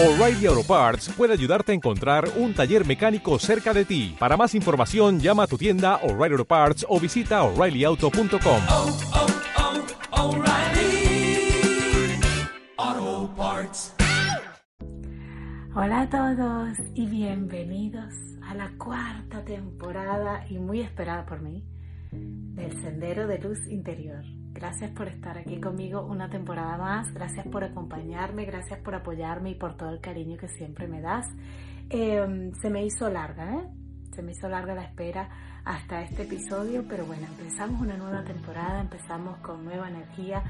O'Reilly Auto Parts puede ayudarte a encontrar un taller mecánico cerca de ti. Para más información, llama a tu tienda O'Reilly Auto Parts o visita oreillyauto.com. oh, oh, O'Reilly Auto Parts. Hola a todos y bienvenidos a la cuarta temporada y muy esperada por mí del Sendero de Luz Interior. Gracias por estar aquí conmigo una temporada más, gracias por acompañarme, gracias por apoyarme y por todo el cariño que siempre me das. Eh, se me hizo larga, ¿eh? Se me hizo larga la espera hasta este episodio, pero bueno, empezamos una nueva temporada, empezamos con nueva energía,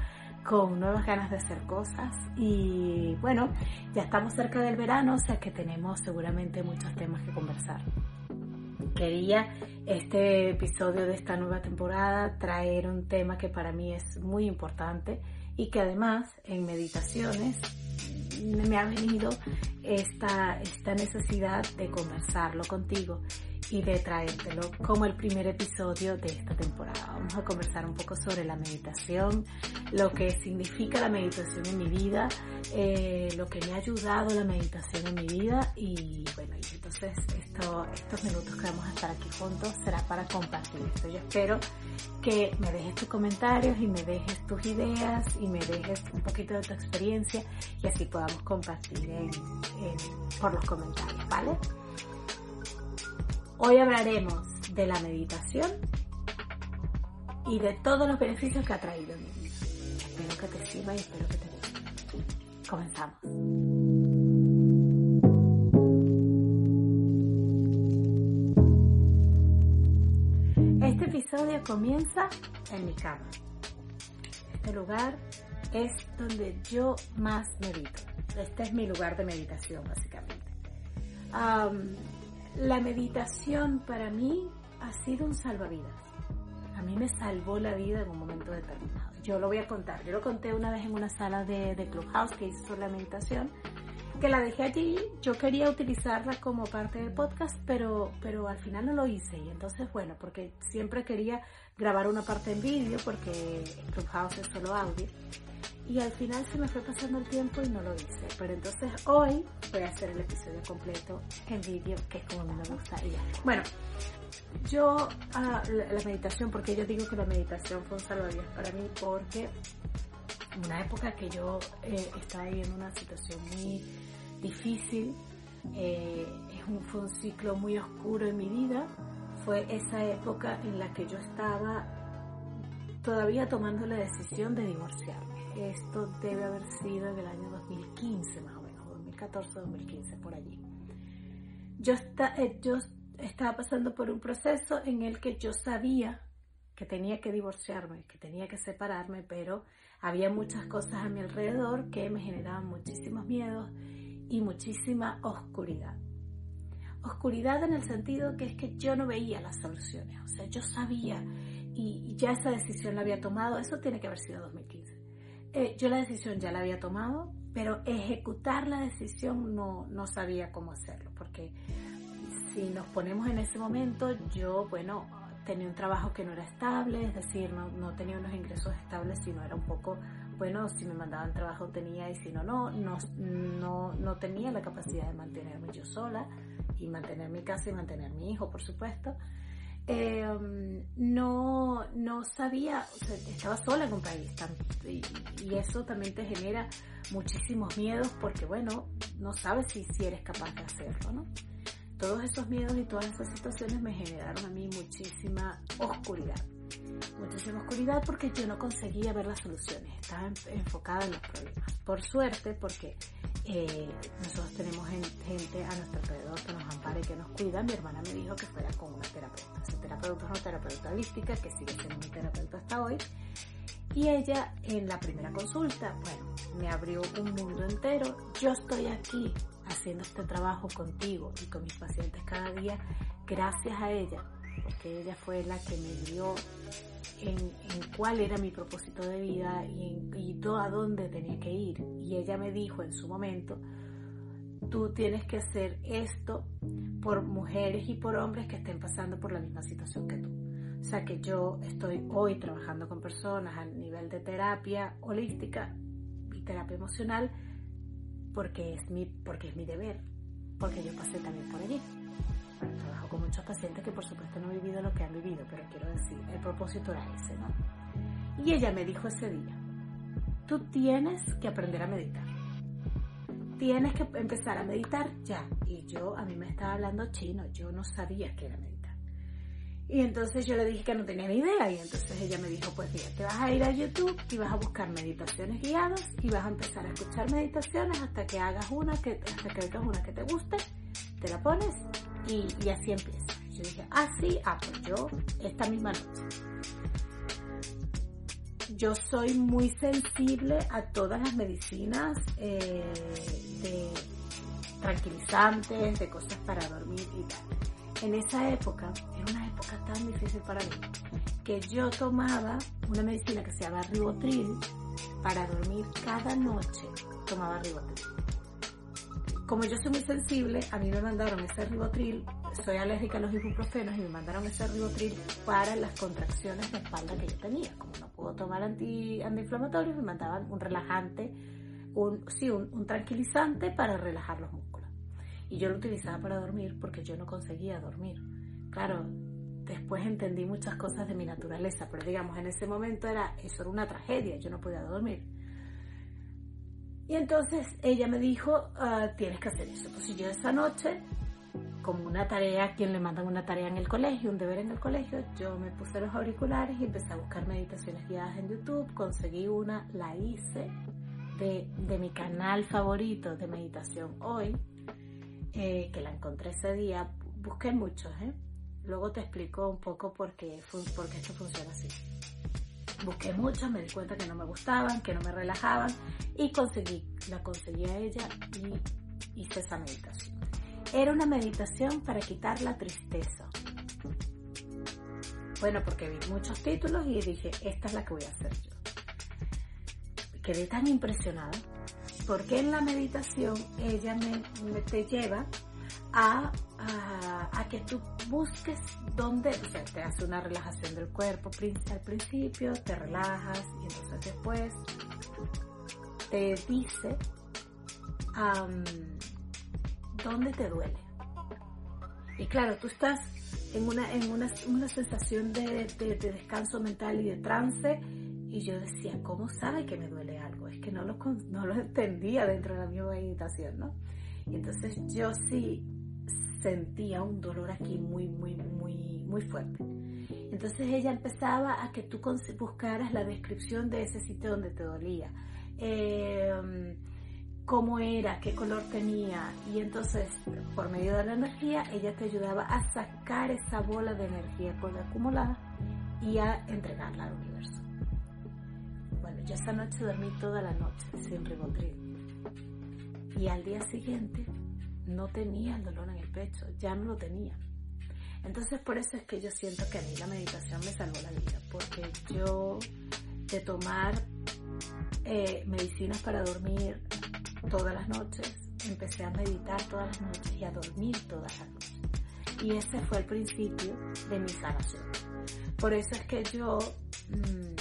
con nuevas ganas de hacer cosas y bueno, ya estamos cerca del verano, o sea que tenemos seguramente muchos temas que conversar. Quería este episodio de esta nueva temporada traer un tema que para mí es muy importante y que además en meditaciones me ha venido esta, esta necesidad de conversarlo contigo y de traértelo como el primer episodio de esta temporada. Vamos a conversar un poco sobre la meditación, lo que significa la meditación en mi vida, eh, lo que me ha ayudado la meditación en mi vida y bueno, y entonces esto, estos minutos que vamos a estar aquí juntos será para compartir esto. Yo espero que me dejes tus comentarios y me dejes tus ideas y me dejes un poquito de tu experiencia y así podamos compartir en, en, por los comentarios, ¿vale? Hoy hablaremos de la meditación y de todos los beneficios que ha traído. Espero que te sirva y espero que te guste. Comenzamos. Este episodio comienza en mi cama. Este lugar es donde yo más medito. Este es mi lugar de meditación, básicamente. Um, la meditación para mí ha sido un salvavidas. A mí me salvó la vida en un momento determinado. Yo lo voy a contar. Yo lo conté una vez en una sala de, de Clubhouse que hice sobre la meditación, que la dejé allí. Yo quería utilizarla como parte del podcast, pero, pero al final no lo hice. Y entonces, bueno, porque siempre quería grabar una parte en vídeo, porque Clubhouse es solo audio y al final se me fue pasando el tiempo y no lo hice. Pero entonces hoy voy a hacer el episodio completo en vídeo, que es como me gusta. Y ya. Bueno, yo, ah, la, meditación, porque yo digo que la meditación fue un salvavidas para mí, porque una época que yo eh, estaba viviendo una situación muy difícil, eh, es un, fue un ciclo muy oscuro en mi vida, fue esa época en la que yo estaba todavía tomando la decisión de divorciarme esto debe haber sido en el año 2015 más o menos, 2014-2015 por allí. Yo, está, eh, yo estaba pasando por un proceso en el que yo sabía que tenía que divorciarme, que tenía que separarme, pero había muchas cosas a mi alrededor que me generaban muchísimos miedos y muchísima oscuridad. Oscuridad en el sentido que es que yo no veía las soluciones, o sea, yo sabía y ya esa decisión la había tomado, eso tiene que haber sido 2015 eh, yo la decisión ya la había tomado, pero ejecutar la decisión no, no sabía cómo hacerlo, porque si nos ponemos en ese momento, yo, bueno, tenía un trabajo que no era estable, es decir, no, no tenía unos ingresos estables, sino era un poco, bueno, si me mandaban trabajo tenía y si no, no, no, no, no tenía la capacidad de mantenerme yo sola y mantener mi casa y mantener mi hijo, por supuesto. Eh, no, no sabía, estaba sola en un país y, y, eso también te genera muchísimos miedos porque, bueno, no sabes si, si eres capaz de hacerlo, ¿no? Todos esos miedos y todas esas situaciones me generaron a mí muchísima oscuridad. Muchísima oscuridad porque yo no conseguía ver las soluciones, estaba enfocada en los problemas. Por suerte, porque eh, nosotros tenemos gente a nuestro alrededor que nos ampara y que nos cuida. Mi hermana me dijo que fuera con una terapeuta. Esa terapeuta es una terapeuta holística que sigue siendo mi terapeuta hasta hoy. Y ella en la primera consulta, bueno, me abrió un mundo entero. Yo estoy aquí haciendo este trabajo contigo y con mis pacientes cada día gracias a ella, porque ella fue la que me dio en, en, cuál era mi propósito de vida y, en, y a dónde tenía que ir. Y ella me dijo en su momento, tú tienes que hacer esto por mujeres y por hombres que estén pasando por la misma situación que tú. O sea que yo estoy hoy trabajando con personas a nivel de terapia holística y terapia emocional porque es mi, porque es mi deber, porque yo pasé también por allí. Trabajo con muchos pacientes que por supuesto no han vivido lo que han vivido, pero quiero decir, el propósito era ese, ¿no? Y ella me dijo ese día, tú tienes que aprender a meditar. Tienes que empezar a meditar ya. Y yo, a mí me estaba hablando chino, yo no sabía qué era meditar. Y entonces yo le dije que no tenía ni idea y entonces ella me dijo, pues mira, te vas a ir a YouTube y vas a buscar meditaciones guiadas y vas a empezar a escuchar meditaciones hasta que hagas una, que, hasta que hagas una que te guste, te la pones y, y así empieza. Yo dije, ah, sí, ah, pues yo esta misma noche. Yo soy muy sensible a todas las medicinas eh, de tranquilizantes, de cosas para dormir y tal en esa época, era una época tan difícil para mí, que yo tomaba una medicina que se llama ribotril para dormir cada noche, tomaba ribotril. Como yo soy muy sensible, a mí me mandaron ese ribotril, soy alérgica a los ibuprofenos y me mandaron ese ribotril para las contracciones de espalda que yo tenía. Como no puedo tomar anti, antiinflamatorios, me mandaban un relajante, un, sí, un, un tranquilizante para relajar los músculos. Y yo lo utilizaba para dormir porque yo no conseguía dormir. Claro, después entendí muchas cosas de mi naturaleza, pero digamos, en ese momento era, eso era una tragedia, yo no podía dormir. Y entonces ella me dijo, ah, tienes que hacer eso. Pues yo esa noche, como una tarea, quien le mandan una tarea en el colegio, un deber en el colegio, yo me puse los auriculares y empecé a buscar meditaciones guiadas en YouTube, conseguí una, la hice de, de mi canal favorito de meditación hoy, eh, que la encontré ese día, busqué muchos, ¿eh? Luego te explico un poco por qué, por qué esto funciona así. Busqué muchos, me di cuenta que no me gustaban, que no me relajaban y conseguí, la conseguí a ella y hice esa meditación. Era una meditación para quitar la tristeza. Bueno, porque vi muchos títulos y dije, esta es la que voy a hacer yo. Quedé tan impresionada porque en la meditación ella me, te lleva a, que tú busques dónde, o sea, te hace una relajación del cuerpo al principio, te relajas y entonces después te dice dónde te duele. Y claro, tú estás en una, en una, una sensación de, de, de descanso mental y de trance y yo decía, ¿cómo sabe que me duele algo? Es que no lo, no lo entendía dentro de la mi meditación, ¿no? Y entonces yo sí sentía un dolor aquí muy, muy, muy, muy fuerte. Entonces ella empezaba a que tú buscaras la descripción de ese sitio donde te dolía. Eh, cómo era, qué color tenía. Y entonces, por medio de la energía, ella te ayudaba a sacar esa bola de energía acumulada y a entregarla al universo. Yo esa noche dormí toda la noche sin ribotril. Y al día siguiente no tenía el dolor en el pecho, ya no lo tenía. Entonces por eso es que yo siento que a mí la meditación me salvó la vida, porque yo de tomar eh, medicinas para dormir todas las noches, empecé a meditar todas las noches y a dormir todas las noches. Y ese fue el principio de mi sanación. Por eso es que yo mm,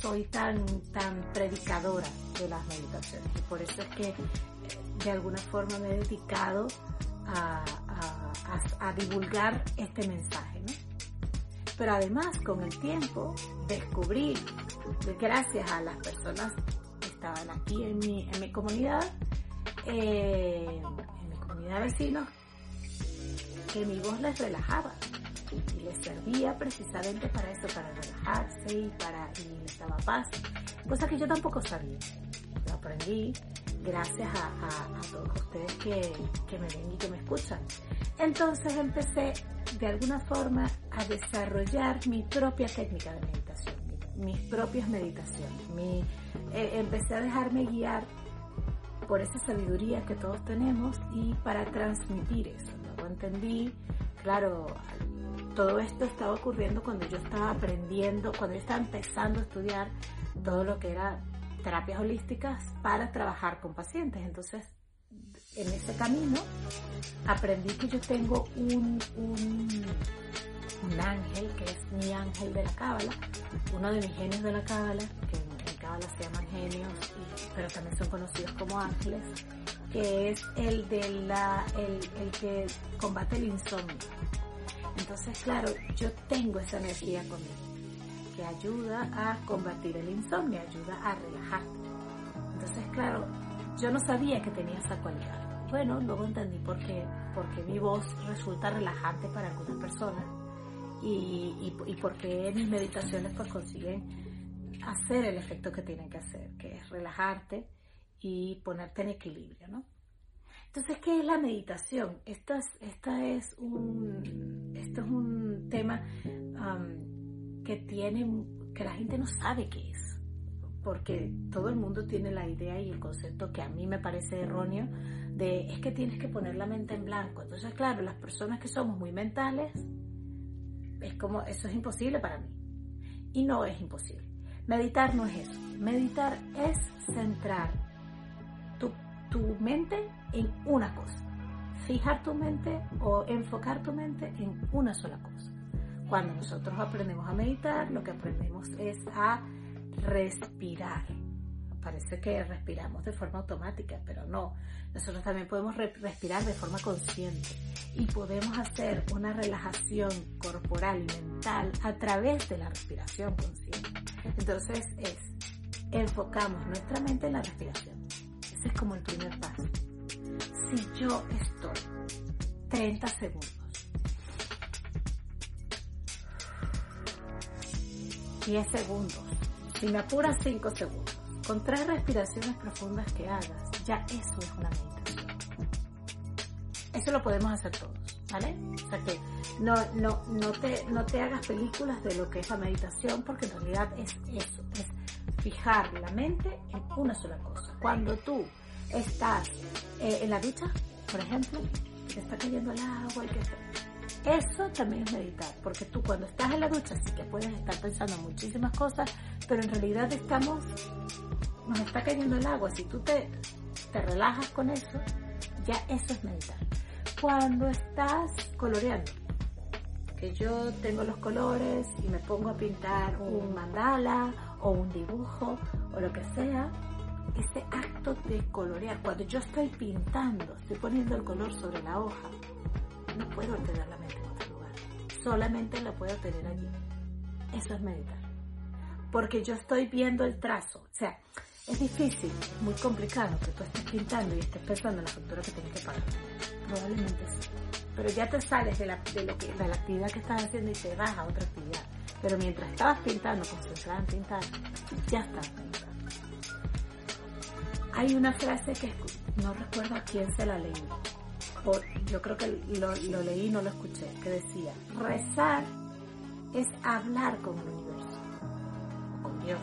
soy tan, tan predicadora de las meditaciones y por eso es que de alguna forma me he dedicado a, divulgar este mensaje. Pero además con el tiempo descubrí, gracias a las personas que estaban aquí en mi, en mi comunidad, eh, en mi comunidad de vecinos, que mi voz les relajaba y les servía precisamente para eso, para relajarse y para y les daba paz, cosa que yo tampoco sabía. Lo aprendí gracias a, todos ustedes que, que me ven y que me escuchan. Entonces empecé de alguna forma a desarrollar mi propia técnica de meditación, mis propias meditaciones. Mi, eh, empecé a dejarme guiar por esa sabiduría que todos tenemos y para transmitir eso. Luego entendí, claro, todo esto estaba ocurriendo cuando yo estaba aprendiendo, cuando yo estaba empezando a estudiar todo lo que era terapias holísticas para trabajar con pacientes. Entonces, en ese camino aprendí que yo tengo un, un, ángel, que es mi ángel de la cábala, uno de mis genios de la cábala, que en, alas, se llaman genios, pero también son conocidos como ángeles, que es el, de la, el, el que combate el insomnio. Entonces, claro, yo tengo esa energía conmigo, que ayuda a combatir el insomnio, ayuda a relajarte. Entonces, claro, yo no sabía que tenía esa cualidad. Bueno, luego entendí por qué, porque mi voz resulta relajante para algunas personas y, y, y porque mis meditaciones pues consiguen hacer el efecto que tienen que hacer, que es relajarte y ponerte en equilibrio, ¿no? Entonces, ¿qué es la meditación? Esta es, esta es, un, esto es un tema um, que tiene, que la gente no sabe qué es, porque todo el mundo tiene la idea y el concepto que a mí me parece erróneo de es que tienes que poner la mente en blanco. Entonces, claro, las personas que somos muy mentales, es como, eso es imposible para mí. Y no es imposible. Meditar no es eso. Meditar es centrar tu, mente en una cosa. Fijar tu mente o enfocar tu mente en una sola cosa. Cuando nosotros aprendemos a meditar, lo que aprendemos es a respirar. Parece que respiramos de forma automática, pero no. Nosotros también podemos re respirar de forma consciente y podemos hacer una relajación corporal y mental a través de la respiración consciente. Entonces es, enfocamos nuestra mente en la respiración. Es como el primer paso. Si yo estoy 30 segundos 10 segundos, si me apuras 5 segundos, con tres respiraciones profundas que hagas, ya eso es una meditación. Eso lo podemos hacer todos, ¿vale? O sea que no, no, no, te, no te hagas películas de lo que es la meditación, porque en realidad es eso, es fijar la mente en una sola cosa. Cuando tú estás eh, en la ducha, por ejemplo, te está cayendo el agua y que eso también es meditar, porque tú cuando estás en la ducha sí que puedes estar pensando muchísimas cosas, pero en realidad estamos, nos está cayendo el agua. Si tú te, te relajas con eso, ya eso es meditar. Cuando estás coloreando, que yo tengo los colores y me pongo a pintar un mandala o un dibujo o lo que sea, ese acto de colorear, cuando yo estoy pintando, estoy poniendo el color sobre la hoja, no puedo tener la mente en otro lugar. Solamente la puedo tener allí. Eso es meditar. Porque yo estoy viendo el trazo. O sea, es difícil, muy complicado que tú estés pintando y estés pensando en la factura que tienes que pagar. Probablemente sí. Pero ya te sales de la, de lo que, de la actividad que estás haciendo y te vas a otra actividad. Pero mientras estabas pintando, concentrada en pintar, ya estás pintando. Hay una frase que no recuerdo a quién se la leí, o yo creo que lo, leí y no lo escuché, que decía, rezar es hablar con el universo, con Dios.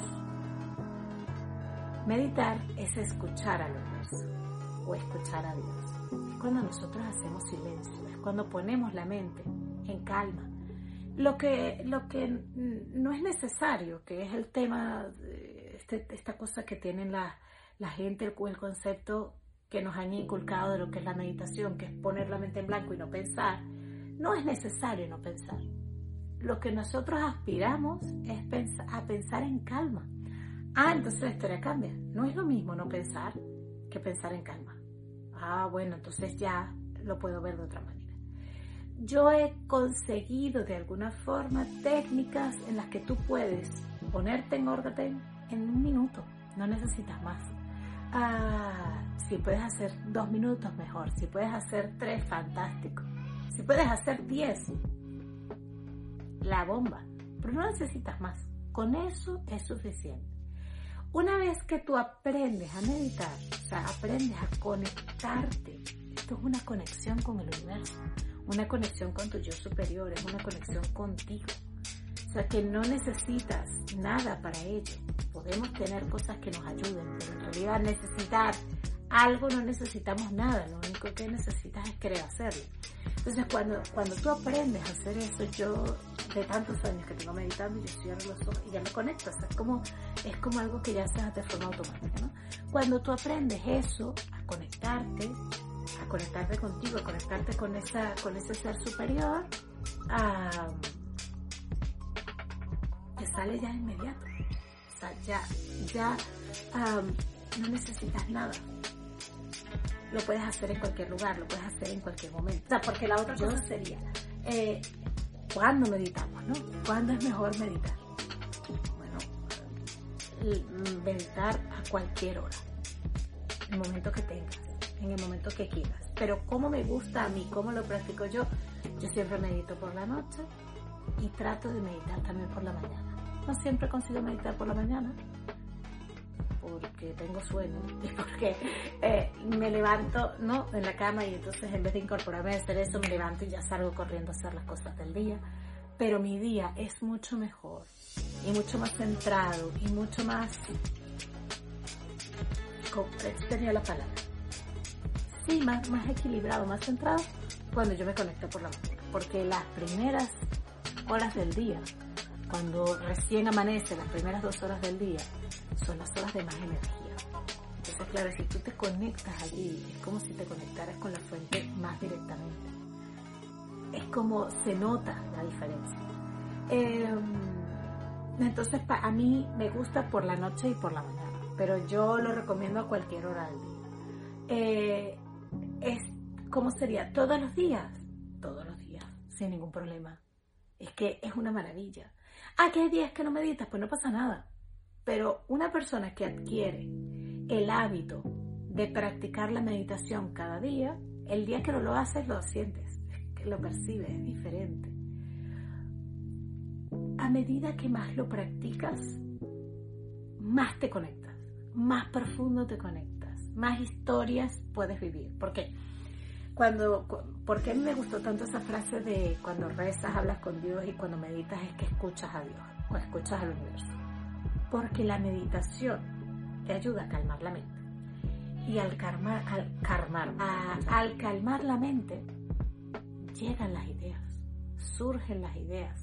Meditar es escuchar al universo o escuchar a Dios. Es cuando nosotros hacemos silencio, es cuando ponemos la mente en calma. Lo que, lo que no es necesario, que es el tema, este, esta cosa que tienen la, la gente, el, concepto que nos han inculcado de lo que es la meditación, que es poner la mente en blanco y no pensar, no es necesario no pensar. Lo que nosotros aspiramos es a pensar en calma. Ah, entonces la historia cambia. No es lo mismo no pensar que pensar en calma. Ah, bueno, entonces ya lo puedo ver de otra manera. Yo he conseguido de alguna forma técnicas en las que tú puedes ponerte en orden en un minuto. No necesitas más. Ah, si puedes hacer dos minutos, mejor. Si puedes hacer tres, fantástico. Si puedes hacer diez, la bomba. Pero no necesitas más. Con eso es suficiente. Una vez que tú aprendes a meditar, o sea, aprendes a conectarte, esto es una conexión con el universo, una conexión con tu yo superior, es una conexión contigo. O sea, que no necesitas nada para ello. Podemos tener cosas que nos ayuden, pero en realidad necesitar algo no necesitamos nada, lo único que necesitas es querer hacerlo. Entonces cuando, cuando tú aprendes a hacer eso, yo de tantos años que tengo meditando, yo cierro los ojos y ya me conecto, o sea, es como, es como algo que ya se hace de forma automática, ¿no? Cuando tú aprendes eso, a conectarte, a conectarte contigo, a conectarte con, esa, con ese ser superior, te sale ya inmediato. sea, ya, ya no necesitas nada. Lo puedes hacer en cualquier lugar, lo puedes hacer en cualquier momento. O sea, porque la otra cosa sería, eh, ¿cuándo meditamos, no? ¿Cuándo es mejor meditar? Bueno, l- meditar a cualquier hora, el momento que tengas, en el momento que quieras. Pero cómo me gusta a mí, cómo lo practico yo, yo siempre medito por la noche y trato de meditar también por la mañana. No siempre consigo meditar por la mañana porque tengo sueño y porque eh, me levanto ¿no? en la cama y entonces en vez de incorporarme a hacer eso me levanto y ya salgo corriendo a hacer las cosas del día. Pero mi día es mucho mejor y mucho más centrado y mucho más... ¿Cómo tenía la palabra? Sí, más, equilibrado, más centrado cuando yo me conecto por la mañana. Porque las primeras horas del día, cuando recién amanece, las primeras dos horas del día, son las horas de más energía. Entonces, claro, si tú te conectas allí, es como si te conectaras con la fuente más directamente. Es como se nota la diferencia. Eh, entonces, a mí me gusta por la noche y por la mañana, pero yo lo recomiendo a cualquier hora del día. Eh, es, ¿Cómo sería? ¿Todos los días? Todos los días, sin ningún problema. Es que es una maravilla. Ah, que hay días que no meditas, pues no pasa nada. Pero una persona que adquiere el hábito de practicar la meditación cada día, el día que no lo haces lo sientes, que lo percibes, es diferente. A medida que más lo practicas, más te conectas, más profundo te conectas, más historias puedes vivir. ¿Por qué? Cuando, cu- ¿Por qué me gustó tanto esa frase de cuando rezas, hablas con Dios y cuando meditas es que escuchas a Dios o escuchas al universo? Porque la meditación te ayuda a calmar la mente. Y al calmar, al, calmar, al calmar la mente, llegan las ideas, surgen las ideas.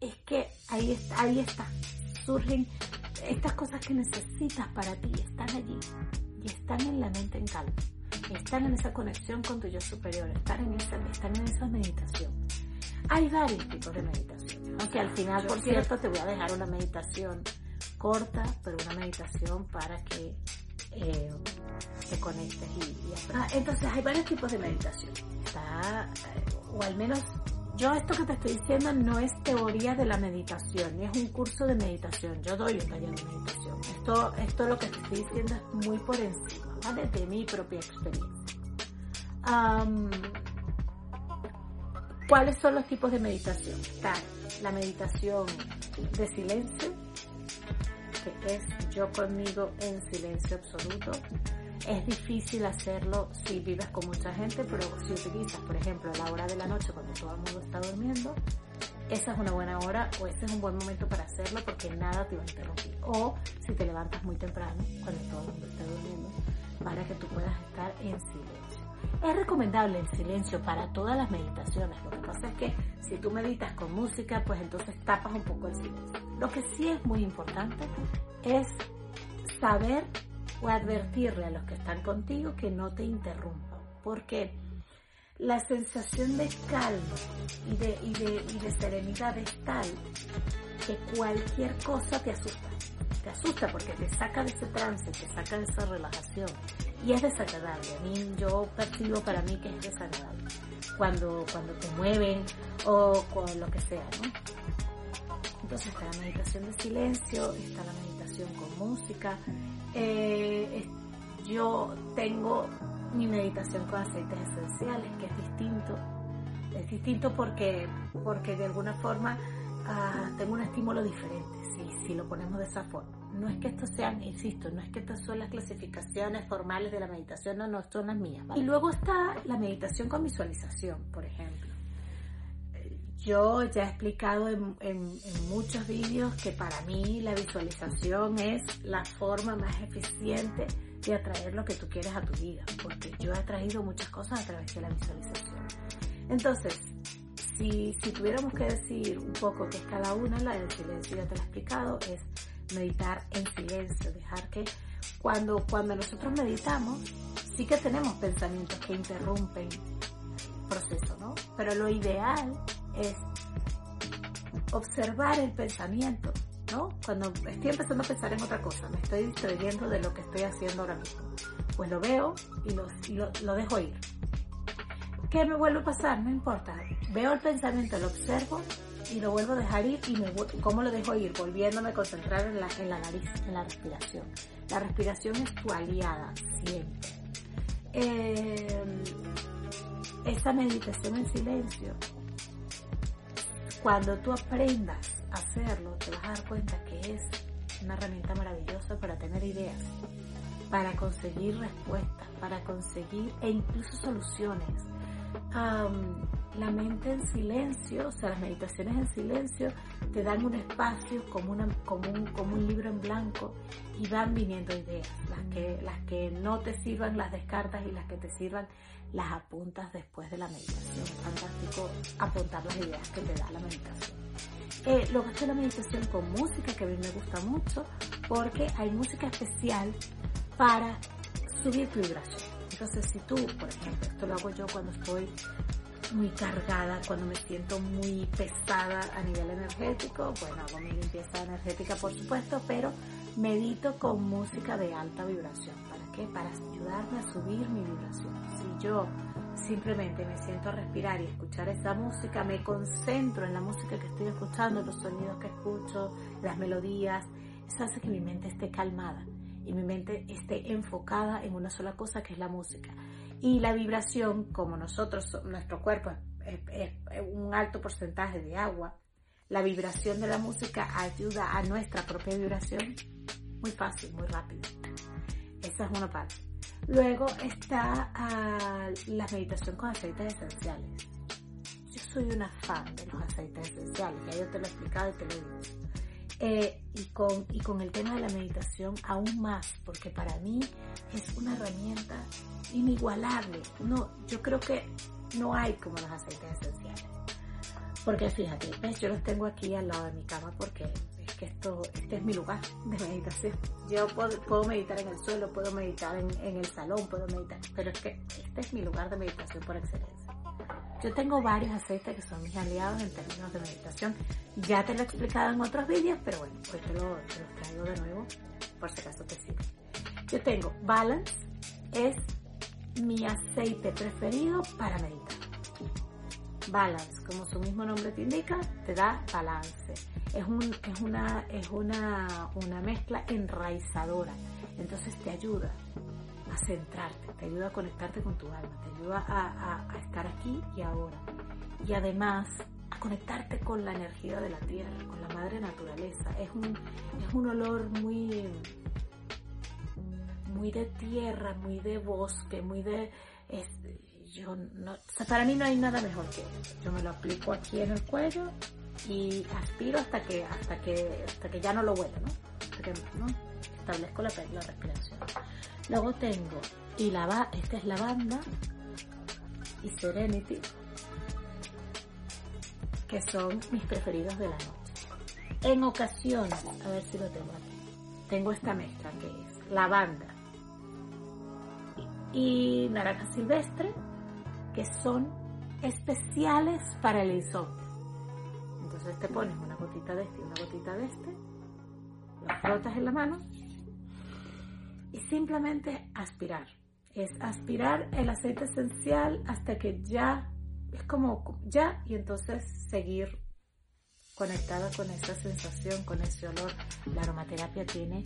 Es que ahí está, ahí está, surgen estas cosas que necesitas para ti, están allí y están en la mente en calma. Están en esa conexión con tu yo superior, están en esa, están en esa meditación. Hay varios tipos de meditación. Aunque al final, por cierto, te voy a dejar una meditación corta, pero una meditación para que eh, te conectes y, y aprendas. Entonces hay varios tipos de meditación. Está, eh, o al menos yo esto que te estoy diciendo no es teoría de la meditación, ni es un curso de meditación. Yo doy un taller de meditación. Esto, esto lo que te estoy diciendo es muy por encima, ¿vale? De mi propia experiencia. ¿Cuáles son los tipos de meditación? Está la meditación de silencio, que es yo conmigo en silencio absoluto. Es difícil hacerlo si vives con mucha gente, pero si utilizas, por ejemplo, la hora de la noche cuando todo el mundo está durmiendo, esa es una buena hora o ese es un buen momento para hacerlo porque nada te va a interrumpir. O si te levantas muy temprano, cuando todo el mundo está durmiendo, para que tú puedas estar en silencio. Es recomendable el silencio para todas las meditaciones. Lo que pasa es que si tú meditas con música, pues entonces tapas un poco el silencio. Lo que sí es muy importante es saber o advertirle a los que están contigo que no te interrumpan. Porque la sensación de calma y de, y de, y de serenidad es tal que cualquier cosa te asusta. Te asusta porque te saca de ese trance, te saca de esa relajación. Y es desagradable. A mí, yo percibo para mí que es desagradable. Cuando, cuando te mueven o con lo que sea, ¿no? Entonces está la meditación de silencio, está la meditación con música. Eh, yo tengo mi meditación con aceites esenciales, que es distinto. Es distinto porque, porque de alguna forma ah, tengo un estímulo diferente, si, si lo ponemos de esa forma. No es que estos sean, insisto, no es que estas son las clasificaciones formales de la meditación, no, no, son las mías. ¿vale? Y luego está la meditación con visualización, por ejemplo. Yo ya he explicado en, en- en muchos vídeos que para mí la visualización es la forma más eficiente de atraer lo que tú quieres a tu vida, porque yo he atraído muchas cosas a través de la visualización. Entonces, si, si tuviéramos que decir un poco qué es cada una, la del silencio ya te lo he explicado, es meditar en silencio, dejar que cuando, cuando nosotros meditamos, sí que tenemos pensamientos que interrumpen el proceso, ¿no? Pero lo ideal es observar el pensamiento ¿no? Cuando estoy empezando a pensar en otra cosa, me estoy distrayendo de lo que estoy haciendo ahora mismo. Pues lo veo y lo, y lo, lo dejo ir. ¿Qué me vuelve a pasar? No importa. Veo el pensamiento, lo observo y lo vuelvo a dejar ir y me, ¿cómo lo dejo ir? Volviéndome a concentrar en la, en la nariz, en la respiración. La respiración es tu aliada, siempre. Eh, esa meditación en silencio, cuando tú aprendas a hacerlo, te vas a dar cuenta que es una herramienta maravillosa para tener ideas, para conseguir respuestas, para conseguir e incluso soluciones. Am, la mente en silencio, o sea, las meditaciones en silencio te dan un espacio como, una, como, un, como un libro en blanco y van viniendo ideas. Las que, las que no te sirvan las descartas y las que te sirvan las apuntas después de la meditación. Es fantástico apuntar las ideas que te da la meditación. Eh, luego está la meditación con música, que a mí me gusta mucho, porque hay música especial para subir tu vibración. Entonces, si tú, por ejemplo, esto lo hago yo cuando estoy muy cargada, cuando me siento muy pesada a nivel energético, bueno, hago mi limpieza energética, por supuesto, pero medito con música de alta vibración. ¿Para qué? Para ayudarme a subir mi vibración. Si yo simplemente me siento a respirar y escuchar esa música, me concentro en la música que estoy escuchando, los sonidos que escucho, las melodías, eso hace que mi mente esté calmada y mi mente esté enfocada en una sola cosa que es la música. Y la vibración, como nosotros, nuestro cuerpo es un alto porcentaje de agua, la vibración de la música ayuda a nuestra propia vibración muy fácil, muy rápido. Esa es una parte. Luego está ah, la meditación con aceites esenciales. Yo soy una fan de los aceites esenciales, ya yo te lo he explicado y te lo he dicho. Eh, y, con, y con el tema de la meditación aún más, porque para mí es una herramienta inigualable. No, yo creo que no hay como los aceites esenciales. Porque fíjate, yo los tengo aquí al lado de mi cama porque que esto, este es mi lugar de meditación. Yo puedo, meditar en el suelo, puedo meditar en, en el salón, puedo meditar, pero es que este es mi lugar de meditación por excelencia. Yo tengo varios aceites que son mis aliados en términos de meditación. Ya te lo he explicado en otros vídeos, pero bueno, hoy te, lo, te los traigo de nuevo por si acaso te sirve. Yo tengo Balance, es mi aceite preferido para meditar. Balance, como su mismo nombre te indica, te da balance. Es, un, es, una, es una, una mezcla enraizadora, entonces te ayuda a centrarte, te ayuda a conectarte con tu alma, te ayuda a, estar aquí y ahora. Y además a conectarte con la energía de la tierra, con la madre naturaleza. Es un, es un olor muy, muy de tierra, muy de bosque, muy de... Es, yo no, o sea, para mí no hay nada mejor que eso. Yo me lo aplico aquí en el cuello y aspiro hasta que, hasta que, hasta que ya no lo huelo, ¿no? ¿no? establezco la, la respiración. Luego tengo y lava, esta es lavanda y Serenity, que son mis preferidos de la noche. En ocasiones, a ver si lo tengo aquí, tengo esta mezcla que es lavanda y naranja silvestre, que son especiales para el insomnio. Entonces te pones una gotita de este y una gotita de este, lo frotas en la mano y simplemente aspirar. Es aspirar el aceite esencial hasta que ya, es como ya, y entonces seguir conectada con esa sensación, con ese olor. La aromaterapia tiene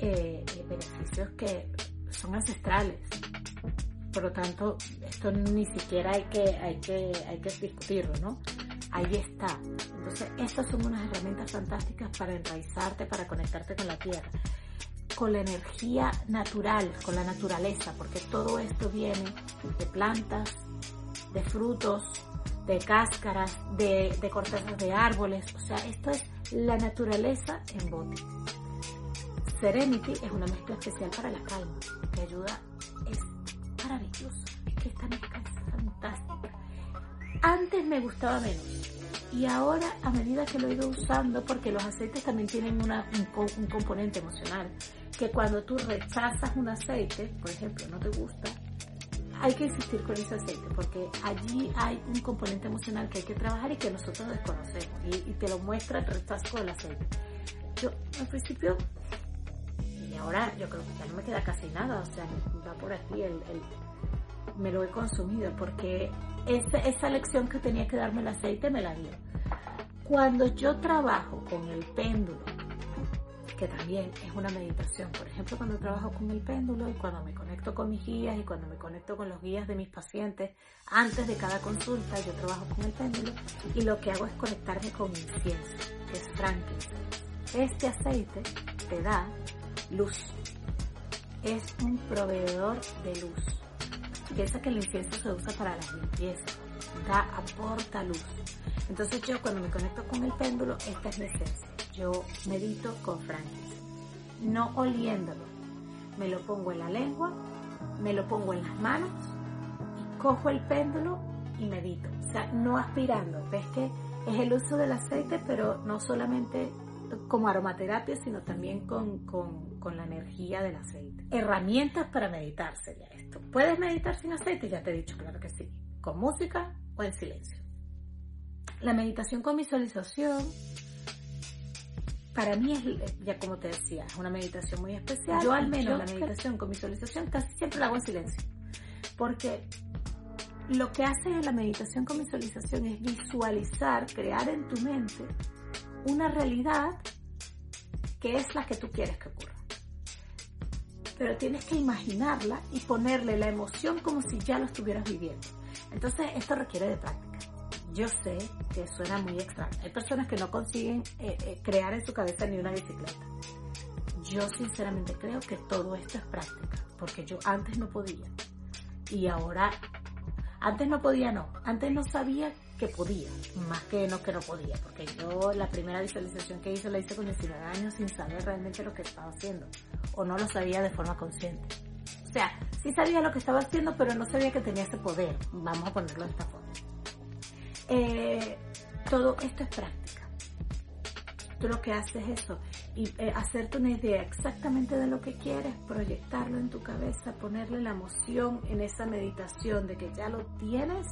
eh, eh, beneficios que son ancestrales. Por lo tanto, esto ni siquiera hay que, hay que, hay que discutirlo, ¿no? Ahí está. Entonces, estas son unas herramientas fantásticas para enraizarte, para conectarte con la tierra con la energía natural, con la naturaleza, porque todo esto viene de plantas, de frutos, de cáscaras, de, de cortezas de árboles, o sea, esto es la naturaleza en bote. Serenity es una mezcla especial para la calma, que ayuda, es maravilloso, es que esta mezcla es fantástica. Antes me gustaba menos, y ahora a medida que lo he ido usando, porque los aceites también tienen una, un, componente emocional, que cuando tú rechazas un aceite, por ejemplo, no te gusta, hay que insistir con ese aceite, porque allí hay un componente emocional que hay que trabajar y que nosotros desconocemos, y te lo muestra el rechazo del aceite. yo al principio, y ahora yo creo que ya no me queda casi nada, o sea, va por aquí, el, me lo he consumido, porque esa, esa lección que tenía que darme el aceite me la dio. Cuando yo trabajo con el péndulo, que también es una meditación. Por ejemplo, cuando trabajo con el péndulo y cuando me conecto con mis guías y cuando me conecto con los guías de mis pacientes, antes de cada consulta yo trabajo con el péndulo y lo que hago es conectarme con incienso, que es frankincense. Este aceite te da luz. Es un proveedor de luz. Piensa que el incienso se usa para la limpieza, da, aporta luz. Entonces yo cuando me conecto con el péndulo, esta es mi esencia. Yo medito con frankincense, no oliéndolo. Me lo pongo en la lengua, me lo pongo en las manos y cojo el péndulo y medito. O sea, no aspirando. Ves que es el uso del aceite, pero no solamente como aromaterapia, sino también con, con- con la energía del aceite. Herramientas para meditar sería esto. ¿Puedes meditar sin aceite? Ya te he dicho, claro que sí. Con música o en silencio. La meditación con visualización, para mí es, ya como te decía, es una meditación muy especial. Yo al menos la meditación con visualización casi siempre la hago en silencio. Porque lo que haces en la meditación con visualización es visualizar, crear en tu mente una realidad que es la que tú quieres que ocurra. Pero tienes que imaginarla y ponerle la emoción como si ya lo estuvieras viviendo. Entonces esto requiere de práctica. Yo sé que suena muy extraño. Hay personas que no consiguen eh, eh, crear en su cabeza ni una bicicleta. Yo sinceramente creo que todo esto es práctica, porque yo antes no podía. Y ahora, antes no podía, no. Antes no sabía que podía, más que no que no podía, porque yo la primera visualización que hice la hice con 19 años sin saber realmente lo que estaba haciendo, o no lo sabía de forma consciente. O sea, sí sabía lo que estaba haciendo, pero no sabía que tenía ese poder, vamos a ponerlo de esta forma. Eh, todo esto es práctica. Tú lo que haces es eso, y eh, hacerte una idea exactamente de lo que quieres, proyectarlo en tu cabeza, ponerle la emoción en esa meditación de que ya lo tienes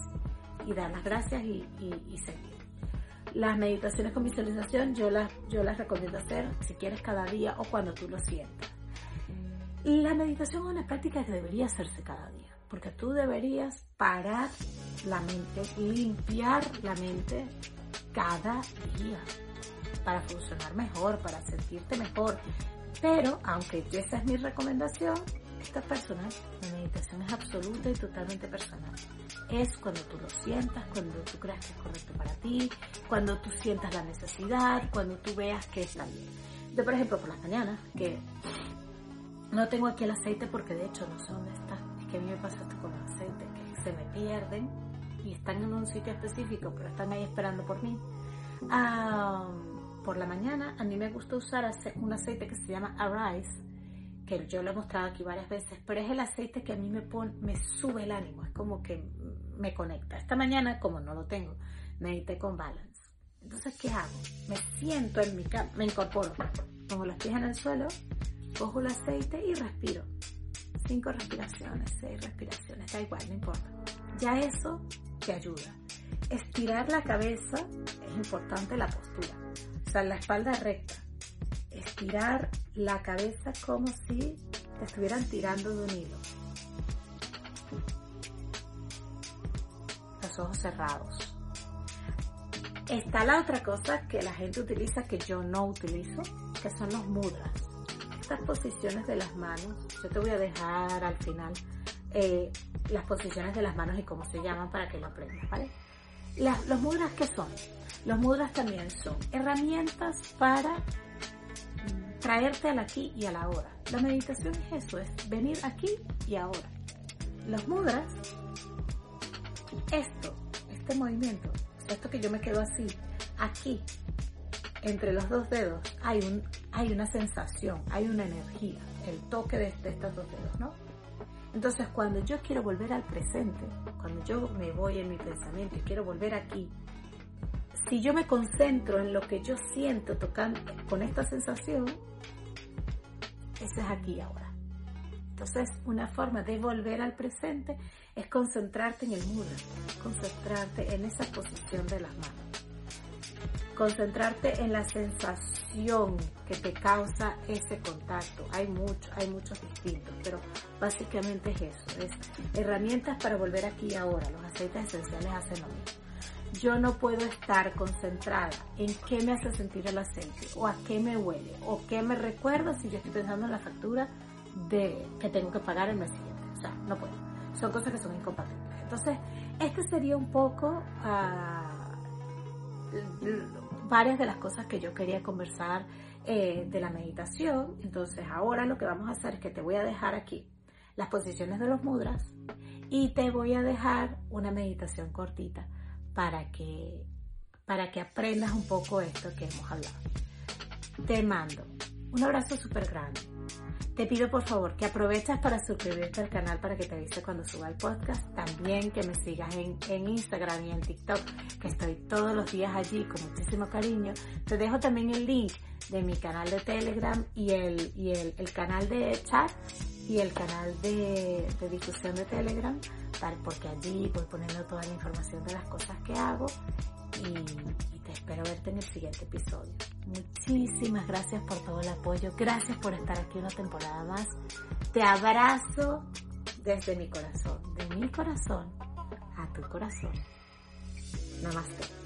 y dar las gracias y, y- y seguir. Las meditaciones con visualización yo las, yo las recomiendo hacer si quieres cada día o cuando tú lo sientas. La meditación es una práctica que debería hacerse cada día, porque tú deberías parar la mente, limpiar la mente cada día para funcionar mejor, para sentirte mejor. Pero, aunque esa es mi recomendación, es personal. La meditación es absoluta y totalmente personal. Es cuando tú lo sientas, cuando tú creas que es correcto para ti, cuando tú sientas la necesidad, cuando tú veas que está bien. Yo, por ejemplo, por las mañanas, que no tengo aquí el aceite porque de hecho no sé dónde está. Es que a mí me pasa esto con el aceite, que se me pierden y están en un sitio específico, pero están ahí esperando por mí. Ah, por la mañana a mí me gusta usar un aceite que se llama Arise, que yo lo he mostrado aquí varias veces, pero es el aceite que a mí me pone, me sube el ánimo, es como que me conecta. Esta mañana, como no lo tengo, medité con Balance. Entonces, ¿qué hago? Me siento en mi cama, me incorporo, pongo los pies en el suelo, cojo el aceite y respiro. Cinco respiraciones, seis respiraciones, da igual, no importa. Ya eso te ayuda. Estirar la cabeza es importante la postura. O sea, la espalda recta. Estirar la cabeza como si te estuvieran tirando de un hilo. Los ojos cerrados. Está la otra cosa que la gente utiliza que yo no utilizo, que son los mudras. Estas posiciones de las manos, yo te voy a dejar al final eh, las posiciones de las manos y cómo se llaman para que lo aprendas, ¿vale? Las- los mudras, ¿qué son? Los mudras también son herramientas para traerte al aquí y a la ahora. La meditación es eso, es venir aquí y ahora. Los mudras, esto, este movimiento, esto que yo me quedo así, aquí, entre los dos dedos, hay, un, hay una sensación, hay una energía, el toque de, de estos dos dedos, ¿no? Entonces, cuando yo quiero volver al presente, cuando yo me voy en mi pensamiento y quiero volver aquí, si yo me concentro en lo que yo siento tocando con esta sensación, eso es aquí ahora. Entonces, una forma de volver al presente es concentrarte en el mudra, concentrarte en esa posición de las manos. concentrarte en la sensación que te causa ese contacto. Hay mucho, hay muchos distintos, pero básicamente es eso, es herramientas para volver aquí ahora. Los aceites esenciales hacen lo mismo. Yo no puedo estar concentrada en qué me hace sentir el aceite, o a qué me huele, o qué me recuerda si yo estoy pensando en la factura de que tengo que pagar el mes siguiente. O sea, no puedo. Son cosas que son incompatibles. Entonces, este sería un poco ah, varias de las cosas que yo quería conversar eh, de la meditación. Entonces, ahora lo que vamos a hacer es que te voy a dejar aquí las posiciones de los mudras y te voy a dejar una meditación cortita para que, para que aprendas un poco esto que hemos hablado. Te mando un abrazo súper grande. Te pido por favor que aproveches para suscribirte al canal para que te avise cuando suba el podcast. También que me sigas en, en, Instagram y en TikTok, que estoy todos los días allí con muchísimo cariño. Te dejo también el link de mi canal de Telegram y el, y el, el canal de chat y el canal de, de difusión de Telegram, porque allí voy poniendo toda la información de las cosas que hago y, y, te espero verte en el siguiente episodio. Muchísimas gracias por todo el apoyo, gracias por estar aquí una temporada más. Te abrazo desde mi corazón, de mi corazón a tu corazón. Namaste.